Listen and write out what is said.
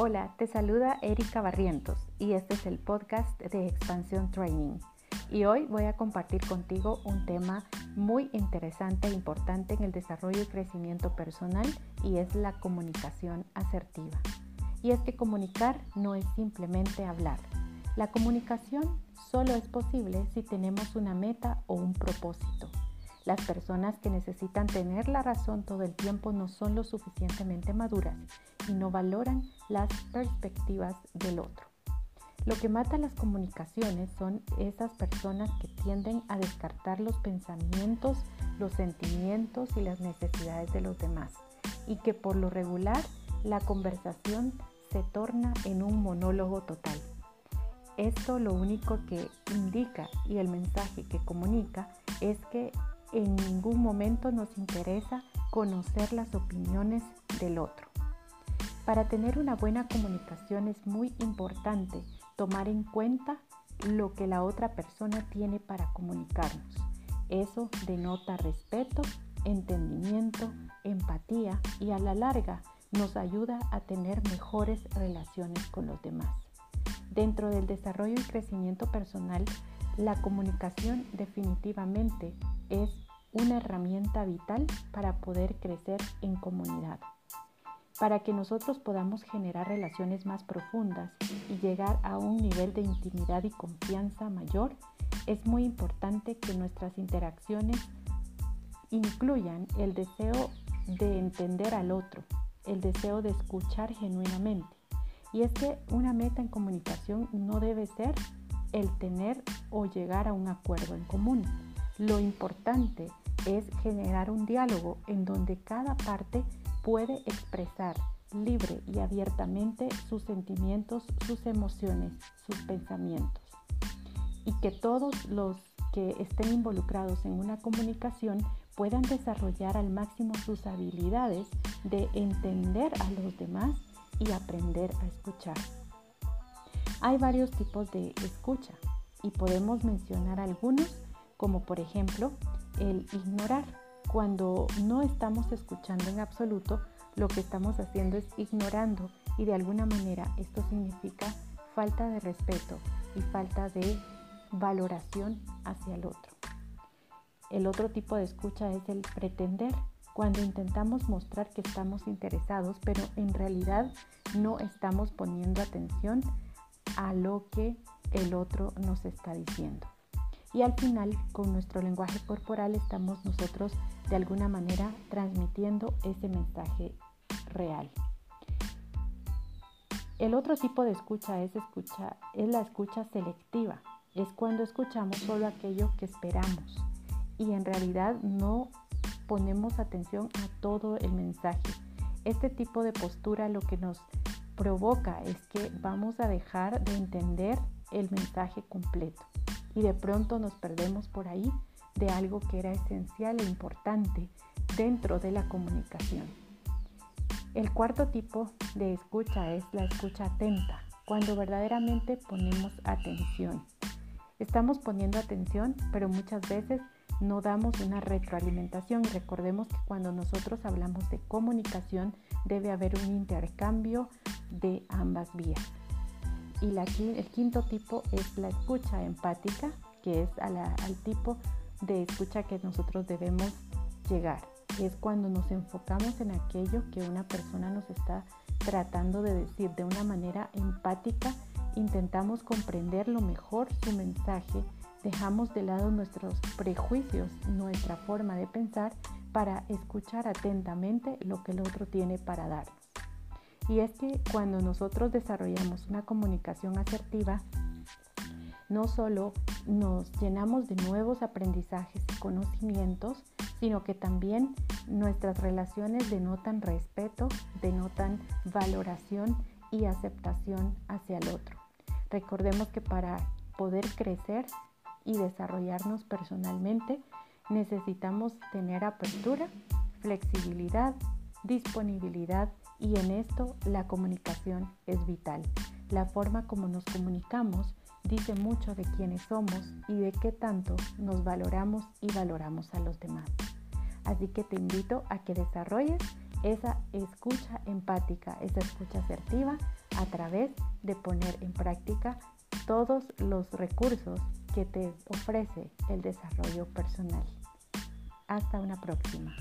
Hola, te saluda Erika Barrientos y este es el podcast de Expansión Training. Y hoy voy a compartir contigo un tema muy interesante e importante en el desarrollo y crecimiento personal y es la comunicación asertiva. Y es que comunicar no es simplemente hablar. La comunicación solo es posible si tenemos una meta o un propósito. Las personas que necesitan tener la razón todo el tiempo no son lo suficientemente maduras y no valoran las perspectivas del otro. Lo que mata las comunicaciones son esas personas que tienden a descartar los pensamientos, los sentimientos y las necesidades de los demás y que por lo regular la conversación se torna en un monólogo total. Esto lo único que indica y el mensaje que comunica es que en ningún momento nos interesa conocer las opiniones del otro. Para tener una buena comunicación es muy importante tomar en cuenta lo que la otra persona tiene para comunicarnos. Eso denota respeto, entendimiento, empatía y a la larga nos ayuda a tener mejores relaciones con los demás. Dentro del desarrollo y crecimiento personal, la comunicación definitivamente es una herramienta vital para poder crecer en comunidad. Para que nosotros podamos generar relaciones más profundas y llegar a un nivel de intimidad y confianza mayor, es muy importante que nuestras interacciones incluyan el deseo de entender al otro, el deseo de escuchar genuinamente. Y es que una meta en comunicación no debe ser el tener o llegar a un acuerdo en común. Lo importante es generar un diálogo en donde cada parte puede expresar libre y abiertamente sus sentimientos, sus emociones, sus pensamientos. Y que todos los que estén involucrados en una comunicación puedan desarrollar al máximo sus habilidades de entender a los demás y aprender a escuchar. Hay varios tipos de escucha y podemos mencionar algunos como por ejemplo el ignorar. Cuando no estamos escuchando en absoluto, lo que estamos haciendo es ignorando y de alguna manera esto significa falta de respeto y falta de valoración hacia el otro. El otro tipo de escucha es el pretender, cuando intentamos mostrar que estamos interesados, pero en realidad no estamos poniendo atención a lo que el otro nos está diciendo. Y al final, con nuestro lenguaje corporal, estamos nosotros de alguna manera transmitiendo ese mensaje real. El otro tipo de escucha es, escucha, es la escucha selectiva. Es cuando escuchamos solo aquello que esperamos y en realidad no ponemos atención a todo el mensaje. Este tipo de postura lo que nos provoca es que vamos a dejar de entender el mensaje completo y de pronto nos perdemos por ahí de algo que era esencial e importante dentro de la comunicación. El cuarto tipo de escucha es la escucha atenta, cuando verdaderamente ponemos atención. Estamos poniendo atención, pero muchas veces no damos una retroalimentación. Recordemos que cuando nosotros hablamos de comunicación debe haber un intercambio de ambas vías. Y el quinto tipo es la escucha empática, que es al tipo de escucha que nosotros debemos llegar. Es cuando nos enfocamos en aquello que una persona nos está tratando de decir de una manera empática, intentamos comprender lo mejor su mensaje, dejamos de lado nuestros prejuicios, nuestra forma de pensar para escuchar atentamente lo que el otro tiene para darnos. Y es que cuando nosotros desarrollamos una comunicación asertiva, no solo nos llenamos de nuevos aprendizajes y conocimientos, sino que también nuestras relaciones denotan respeto, denotan valoración y aceptación hacia el otro. Recordemos que para poder crecer y desarrollarnos personalmente necesitamos tener apertura, flexibilidad, disponibilidad y en esto la comunicación es vital. La forma como nos comunicamos dice mucho de quiénes somos y de qué tanto nos valoramos y valoramos a los demás. Así que te invito a que desarrolles esa escucha empática, esa escucha asertiva a través de poner en práctica todos los recursos que te ofrece el desarrollo personal. Hasta una próxima.